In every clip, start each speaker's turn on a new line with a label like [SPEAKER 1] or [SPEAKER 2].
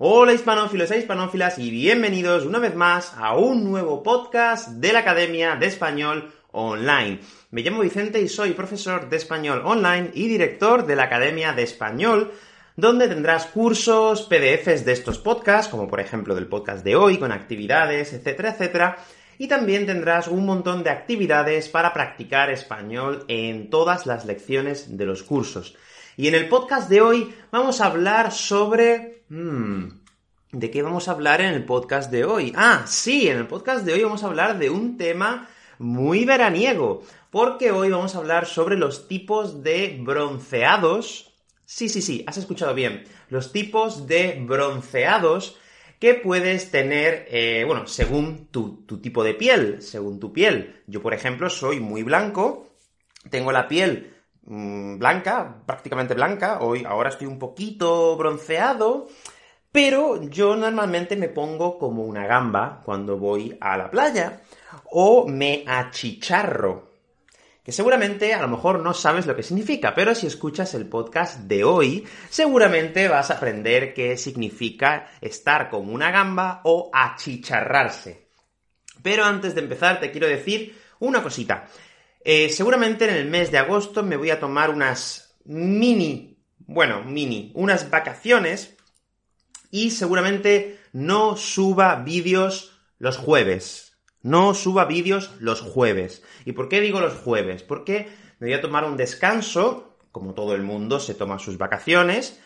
[SPEAKER 1] Hola hispanófilos e hispanófilas y bienvenidos una vez más a un nuevo podcast de la Academia de Español Online. Me llamo Vicente y soy profesor de español online y director de la Academia de Español, donde tendrás cursos, PDFs de estos podcasts, como por ejemplo del podcast de hoy, con actividades, etcétera, etcétera. Y también tendrás un montón de actividades para practicar español en todas las lecciones de los cursos. Y en el podcast de hoy vamos a hablar sobre... Hmm, ¿De qué vamos a hablar en el podcast de hoy? Ah, sí, en el podcast de hoy vamos a hablar de un tema muy veraniego, porque hoy vamos a hablar sobre los tipos de bronceados. Sí, sí, sí, has escuchado bien. Los tipos de bronceados que puedes tener, eh, bueno, según tu, tu tipo de piel, según tu piel. Yo, por ejemplo, soy muy blanco, tengo la piel Mm, blanca, prácticamente blanca. Hoy, ahora estoy un poquito bronceado. Pero yo normalmente me pongo como una gamba cuando voy a la playa. O me achicharro. Que seguramente a lo mejor no sabes lo que significa, pero si escuchas el podcast de hoy, seguramente vas a aprender qué significa estar como una gamba o achicharrarse. Pero antes de empezar te quiero decir una cosita. Eh, seguramente en el mes de agosto me voy a tomar unas mini, bueno, mini, unas vacaciones y seguramente no suba vídeos los jueves. No suba vídeos los jueves. ¿Y por qué digo los jueves? Porque me voy a tomar un descanso, como todo el mundo se toma sus vacaciones,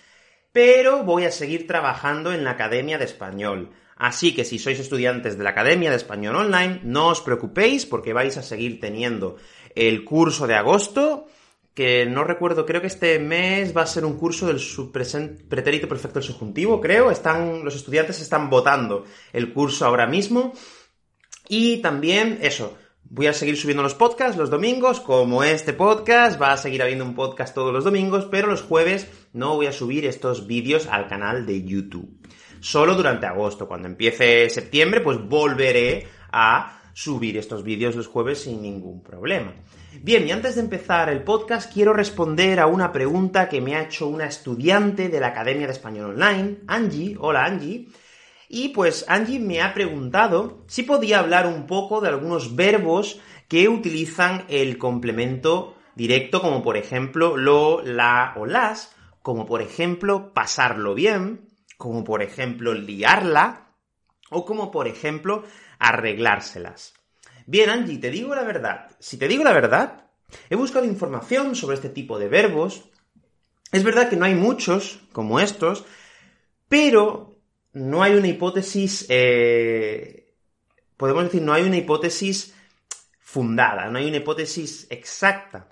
[SPEAKER 1] pero voy a seguir trabajando en la Academia de Español. Así que si sois estudiantes de la Academia de Español Online, no os preocupéis porque vais a seguir teniendo el curso de agosto, que no recuerdo, creo que este mes va a ser un curso del pretérito perfecto del subjuntivo, creo. Están, los estudiantes están votando el curso ahora mismo. Y también, eso, voy a seguir subiendo los podcasts los domingos, como este podcast, va a seguir habiendo un podcast todos los domingos, pero los jueves no voy a subir estos vídeos al canal de YouTube. Solo durante agosto. Cuando empiece septiembre, pues volveré a subir estos vídeos los jueves sin ningún problema. Bien, y antes de empezar el podcast, quiero responder a una pregunta que me ha hecho una estudiante de la Academia de Español Online, Angie. Hola Angie. Y pues Angie me ha preguntado si podía hablar un poco de algunos verbos que utilizan el complemento directo, como por ejemplo lo, la o las, como por ejemplo pasarlo bien, como por ejemplo liarla, o como por ejemplo arreglárselas. Bien, Angie, te digo la verdad. Si te digo la verdad, he buscado información sobre este tipo de verbos. Es verdad que no hay muchos como estos, pero no hay una hipótesis, eh, podemos decir, no hay una hipótesis fundada, no hay una hipótesis exacta.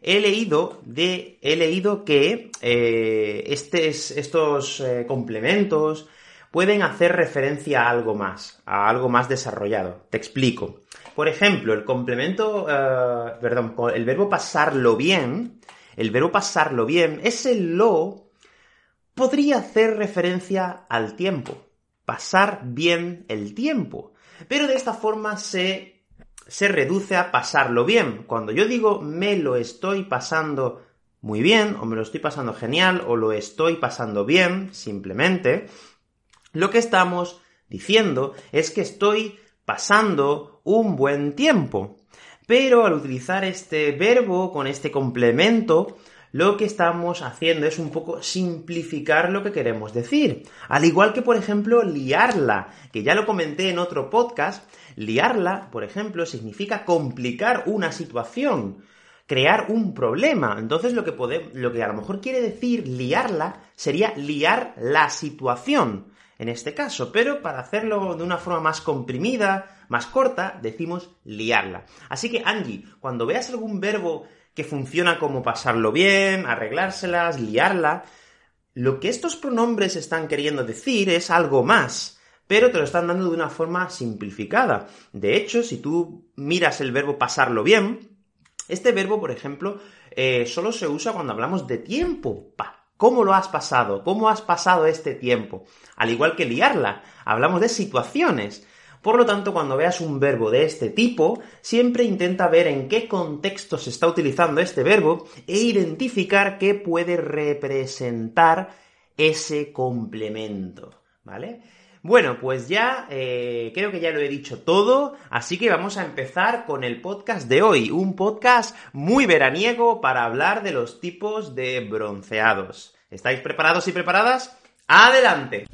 [SPEAKER 1] He leído, de, he leído que eh, estos eh, complementos, pueden hacer referencia a algo más, a algo más desarrollado. Te explico. Por ejemplo, el complemento, eh, perdón, el verbo pasarlo bien, el verbo pasarlo bien, ese lo podría hacer referencia al tiempo, pasar bien el tiempo. Pero de esta forma se, se reduce a pasarlo bien. Cuando yo digo me lo estoy pasando muy bien, o me lo estoy pasando genial, o lo estoy pasando bien, simplemente, lo que estamos diciendo es que estoy pasando un buen tiempo. Pero al utilizar este verbo con este complemento, lo que estamos haciendo es un poco simplificar lo que queremos decir. Al igual que, por ejemplo, liarla, que ya lo comenté en otro podcast, liarla, por ejemplo, significa complicar una situación, crear un problema. Entonces lo que, a lo mejor quiere decir liarla sería liar la situación en este caso, pero para hacerlo de una forma más comprimida, más corta, decimos liarla. Así que Angie, cuando veas algún verbo que funciona como pasarlo bien, arreglárselas, liarla, lo que estos pronombres están queriendo decir es algo más, pero te lo están dando de una forma simplificada. De hecho, si tú miras el verbo pasarlo bien, este verbo, por ejemplo, eh, solo se usa cuando hablamos de tiempo. ¿Cómo lo has pasado? ¿Cómo has pasado este tiempo? Al igual que liarla, hablamos de situaciones. Por lo tanto, cuando veas un verbo de este tipo, siempre intenta ver en qué contexto se está utilizando este verbo e identificar qué puede representar ese complemento, ¿vale? Bueno, pues ya eh, creo que ya lo he dicho todo, así que vamos a empezar con el podcast de hoy, un podcast muy veraniego para hablar de los tipos de bronceados. ¿Estáis preparados y preparadas? ¡Adelante!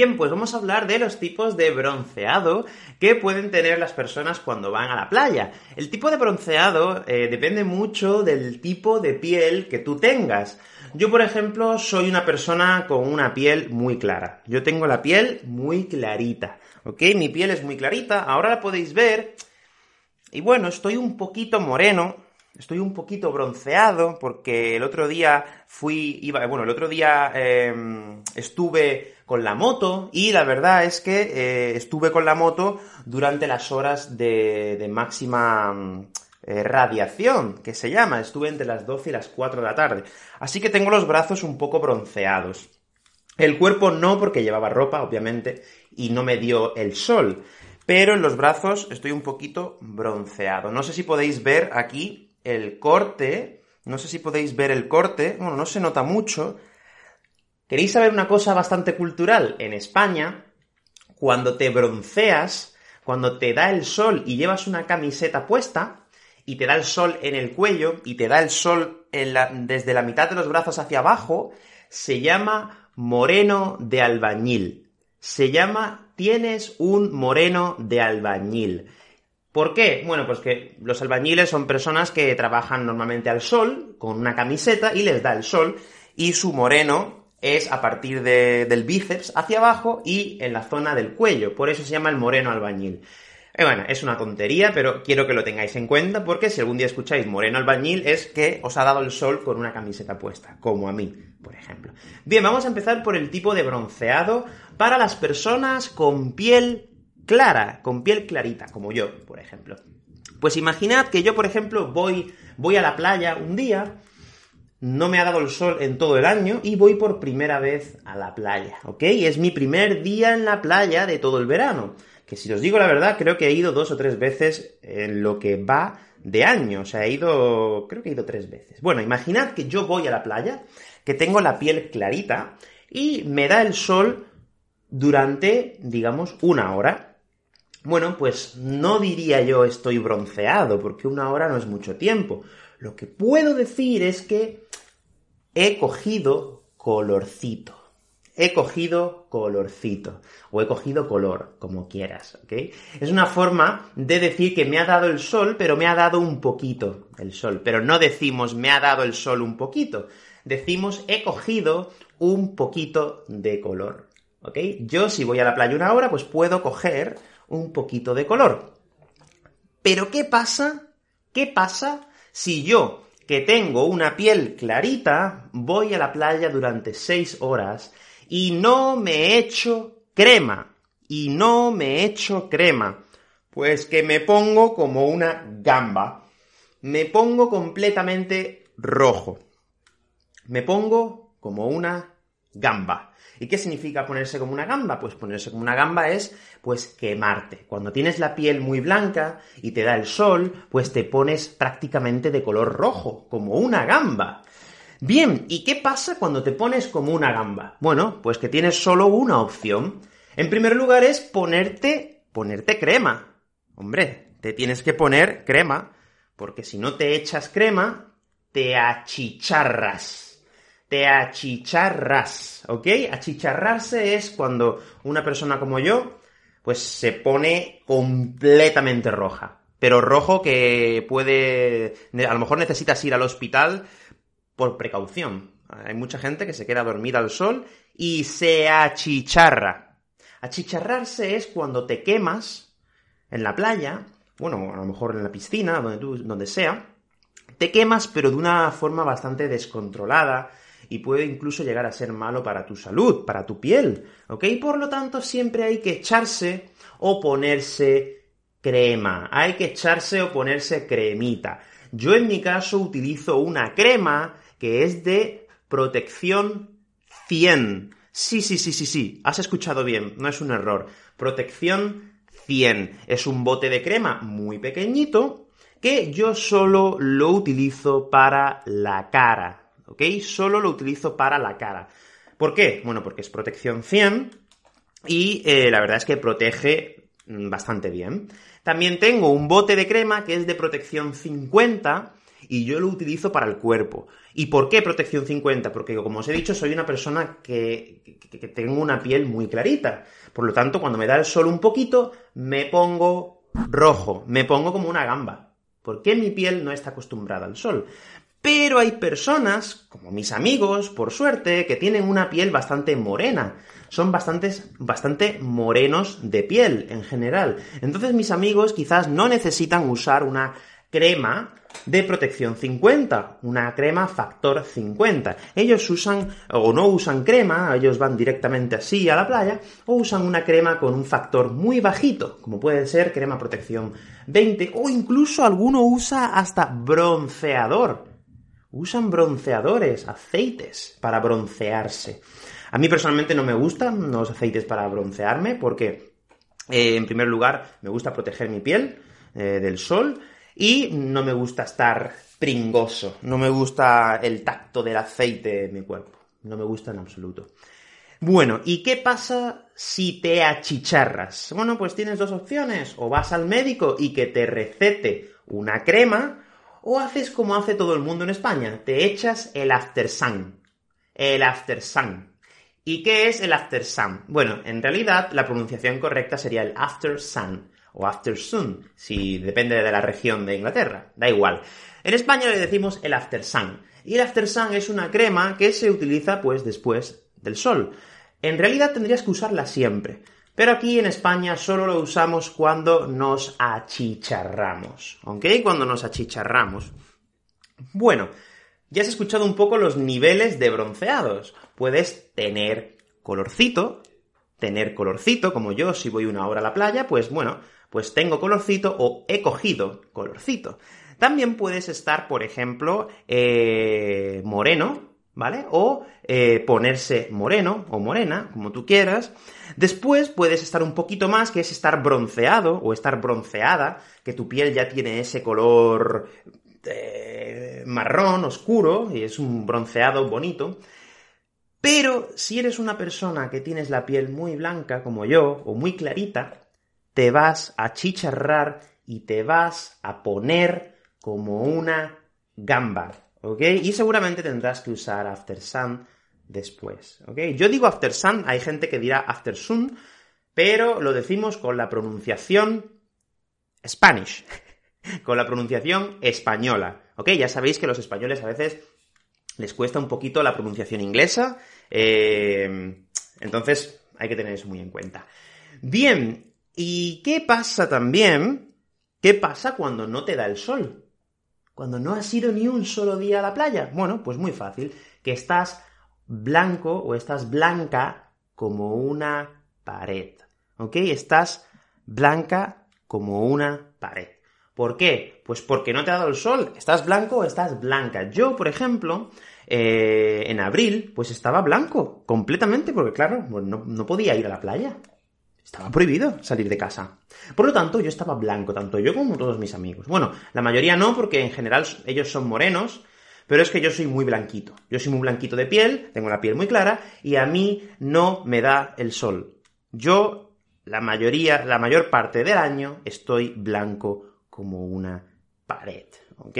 [SPEAKER 1] Bien, pues vamos a hablar de los tipos de bronceado que pueden tener las personas cuando van a la playa. El tipo de bronceado eh, depende mucho del tipo de piel que tú tengas. Yo, por ejemplo, soy una persona con una piel muy clara. Yo tengo la piel muy clarita, ¿ok? Mi piel es muy clarita, ahora la podéis ver. Y bueno, estoy un poquito moreno, estoy un poquito bronceado porque el otro día fui, iba, bueno, el otro día em, estuve con la moto y la verdad es que eh, estuve con la moto durante las horas de, máxima mm, eh, radiación, que se llama, estuve entre las 12 y las 4 de la tarde. Así que tengo los brazos un poco bronceados. El cuerpo no porque llevaba ropa, obviamente, y no me dio el sol. Pero en los brazos estoy un poquito bronceado. No sé si podéis ver aquí el corte, no sé si podéis ver el corte, bueno, no se nota mucho. ¿Queréis saber una cosa bastante cultural? En España, cuando te bronceas, cuando te da el sol y llevas una camiseta puesta, y te da el sol en el cuello, y te da el sol desde la mitad de los brazos hacia abajo, se llama moreno de albañil. Se llama tienes un moreno de albañil. ¿Por qué? Bueno, pues que los albañiles son personas que trabajan normalmente al sol, con una camiseta, y les da el sol, y su moreno es a partir del bíceps hacia abajo y en la zona del cuello. Por eso se llama el moreno albañil. Eh, bueno, es una tontería, pero quiero que lo tengáis en cuenta porque si algún día escucháis moreno albañil es que os ha dado el sol con una camiseta puesta, como a mí, por ejemplo. Bien, vamos a empezar por el tipo de bronceado para las personas con piel clara, con piel clarita, como yo, por ejemplo. Pues imaginad que yo, por ejemplo, voy, voy a la playa un día, no me ha dado el sol en todo el año y voy por primera vez a la playa, ¿ok? Es mi primer día en la playa de todo el verano. Que si os digo la verdad, creo que he ido dos o tres veces en lo que va de año. O sea, he ido, creo que he ido tres veces. Bueno, imaginad que yo voy a la playa, que tengo la piel clarita y me da el sol durante, digamos, una hora. Bueno, pues no diría yo estoy bronceado, porque una hora no es mucho tiempo. Lo que puedo decir es que he cogido colorcito. He cogido colorcito. O he cogido color, como quieras, ¿ok? Es una forma de decir que me ha dado el sol, pero me ha dado un poquito el sol. Pero no decimos me ha dado el sol un poquito. Decimos he cogido un poquito de color. ¿Ok? Yo si voy a la playa una hora, pues puedo coger un poquito de color. Pero ¿qué pasa? ¿Qué pasa si yo, que tengo una piel clarita, voy a la playa durante seis horas y no me echo crema? Y no me echo crema. Pues que me pongo como una gamba. Me pongo completamente rojo. Me pongo como una gamba. ¿Y qué significa ponerse como una gamba? Pues ponerse como una gamba es, pues, quemarte. Cuando tienes la piel muy blanca y te da el sol, pues te pones prácticamente de color rojo, como una gamba. Bien, ¿y qué pasa cuando te pones como una gamba? Bueno, pues que tienes solo una opción. En primer lugar es ponerte, ponerte crema. Hombre, te tienes que poner crema, porque si no te echas crema, te achicharras te achicharras, ¿ok? Achicharrarse es cuando una persona como yo, pues se pone completamente roja. Pero rojo que puede... A lo mejor necesitas ir al hospital por precaución. Hay mucha gente que se queda dormida al sol y se achicharra. Achicharrarse es cuando te quemas en la playa, bueno, a lo mejor en la piscina, donde, tú, donde sea, te quemas pero de una forma bastante descontrolada, y puede incluso llegar a ser malo para tu salud, para tu piel, ¿ok? Por lo tanto, siempre hay que echarse o ponerse crema, hay que echarse o ponerse cremita. Yo en mi caso utilizo una crema que es de protección 100. Sí, sí, sí, sí, sí, has escuchado bien, no es un error. Protección 100. Es un bote de crema muy pequeñito que yo solo lo utilizo para la cara. ¿Ok? Solo lo utilizo para la cara. ¿Por qué? Bueno, porque es protección 100 y eh, la verdad es que protege mm, bastante bien. También tengo un bote de crema que es de protección 50 y yo lo utilizo para el cuerpo. ¿Y por qué protección 50? Porque, como os he dicho, soy una persona que, que, tengo una piel muy clarita. Por lo tanto, cuando me da el sol un poquito, me pongo rojo, me pongo como una gamba. ¿Por qué mi piel no está acostumbrada al sol? Pero hay personas, como mis amigos, por suerte, que tienen una piel bastante morena. Son bastante morenos de piel, en general. Entonces mis amigos quizás no necesitan usar una crema de protección 50, una crema factor 50. Ellos usan o no usan crema, ellos van directamente así a la playa, o usan una crema con un factor muy bajito, como puede ser crema protección 20, o incluso alguno usa hasta bronceador usan bronceadores, aceites para broncearse. A mí personalmente no me gustan los aceites para broncearme porque, eh, en primer lugar, me gusta proteger mi piel eh, del sol y no me gusta estar pringoso, no me gusta el tacto del aceite en mi cuerpo, no me gusta en absoluto. Bueno, ¿y qué pasa si te achicharras? Bueno, pues tienes dos opciones, o vas al médico y que te recete una crema, o haces como hace todo el mundo en España, te echas el after sun. El after sun. ¿Y qué es el after sun? Bueno, en realidad la pronunciación correcta sería el after sun o after sun, si depende de la región de Inglaterra, da igual. En España le decimos el after sun. Y el after sun es una crema que se utiliza pues después del sol. En realidad tendrías que usarla siempre. Pero aquí en España solo lo usamos cuando nos achicharramos, ¿ok? Cuando nos achicharramos. Bueno, ya has escuchado un poco los niveles de bronceados. Puedes tener colorcito, tener colorcito, como yo, si voy una hora a la playa, pues bueno, pues tengo colorcito o he cogido colorcito. También puedes estar, por ejemplo, eh, moreno, ¿vale? O eh, ponerse moreno o morena, como tú quieras. Después puedes estar un poquito más, que es estar bronceado o estar bronceada, que tu piel ya tiene ese color eh, marrón, oscuro, y es un bronceado bonito. Pero si eres una persona que tienes la piel muy blanca, como yo, o muy clarita, te vas a chicharrar y te vas a poner como una gamba, ¿ok? Y seguramente tendrás que usar After Sun después, ¿ok? Yo digo After Sun, hay gente que dirá After Sun, pero lo decimos con la pronunciación Spanish, con la pronunciación española, ¿ok? Ya sabéis que los españoles a veces les cuesta un poquito la pronunciación inglesa, eh, entonces hay que tener eso muy en cuenta. Bien, ¿y qué pasa también? ¿Qué pasa cuando no te da el sol? Cuando no has ido ni un solo día a la playa? Bueno, pues muy fácil, que estás blanco o estás blanca como una pared. ¿Ok? Estás blanca como una pared. ¿Por qué? Pues porque no te ha dado el sol. ¿Estás blanco o estás blanca? Yo, por ejemplo, eh, en abril, pues estaba blanco, completamente, porque claro, no podía ir a la playa. Estaba prohibido salir de casa. Por lo tanto, yo estaba blanco, tanto yo como todos mis amigos. Bueno, la mayoría no, porque en general ellos son morenos, pero es que yo soy muy blanquito. Yo soy muy blanquito de piel, tengo la piel muy clara, y a mí no me da el sol. Yo, la mayoría, la mayor parte del año, estoy blanco como una pared. ¿Ok?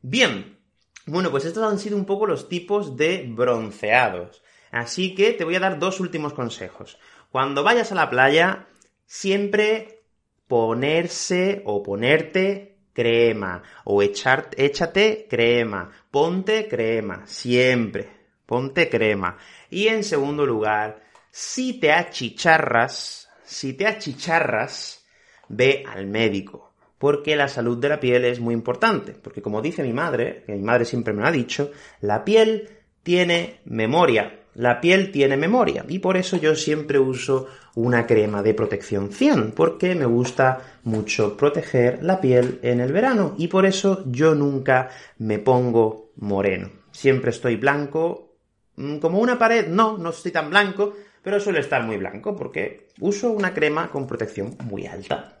[SPEAKER 1] Bien. Bueno, pues estos han sido un poco los tipos de bronceados. Así que te voy a dar dos últimos consejos. Cuando vayas a la playa, siempre ponerse o ponerte crema, o échate crema, ponte crema, siempre, ponte crema. Y en segundo lugar, Si te achicharras, si te achicharras, ve al médico. Porque la salud de la piel es muy importante. Porque como dice mi madre, que mi madre siempre me lo ha dicho, la piel tiene memoria. La piel tiene memoria. Y por eso yo siempre uso una crema de protección 100. Porque me gusta mucho proteger la piel en el verano. Y por eso yo nunca me pongo moreno. Siempre estoy blanco. mm, Como una pared, no, no estoy tan blanco, pero suele estar muy blanco porque uso una crema con protección muy alta.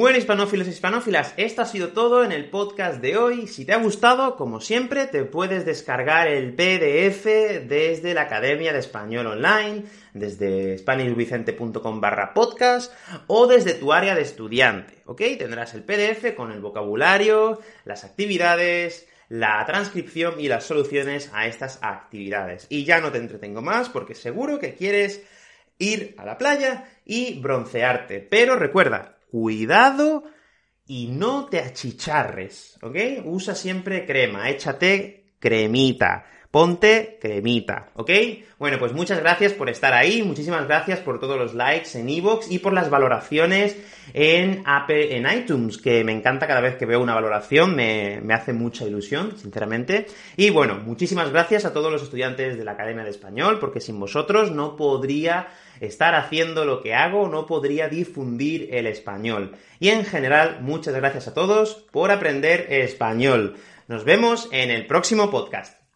[SPEAKER 1] Bueno, hispanófilos y hispanófilas, esto ha sido todo en el podcast de hoy. Si te ha gustado, como siempre, te puedes descargar el PDF desde la Academia de Español Online, desde spanishvicente.com barra podcast o desde tu área de estudiante, ¿ok? Tendrás el PDF con el vocabulario, las actividades, la transcripción y las soluciones a estas actividades. Y ya no te entretengo más porque seguro que quieres ir a la playa y broncearte. Pero recuerda, cuidado y no te achicharres, ¿ok? Usa siempre crema, échate cremita, ponte cremita, ¿ok? Bueno, pues muchas gracias por estar ahí, muchísimas gracias por todos los likes en iVoox y por las valoraciones en, Apple, en iTunes, que me encanta cada vez que veo una valoración, me, me hace mucha ilusión, sinceramente. Y bueno, muchísimas gracias a todos los estudiantes de la Academia de Español, porque sin vosotros no podría estar haciendo lo que hago, no podría difundir el español. Y en general, muchas gracias a todos por aprender español. Nos vemos en el próximo podcast.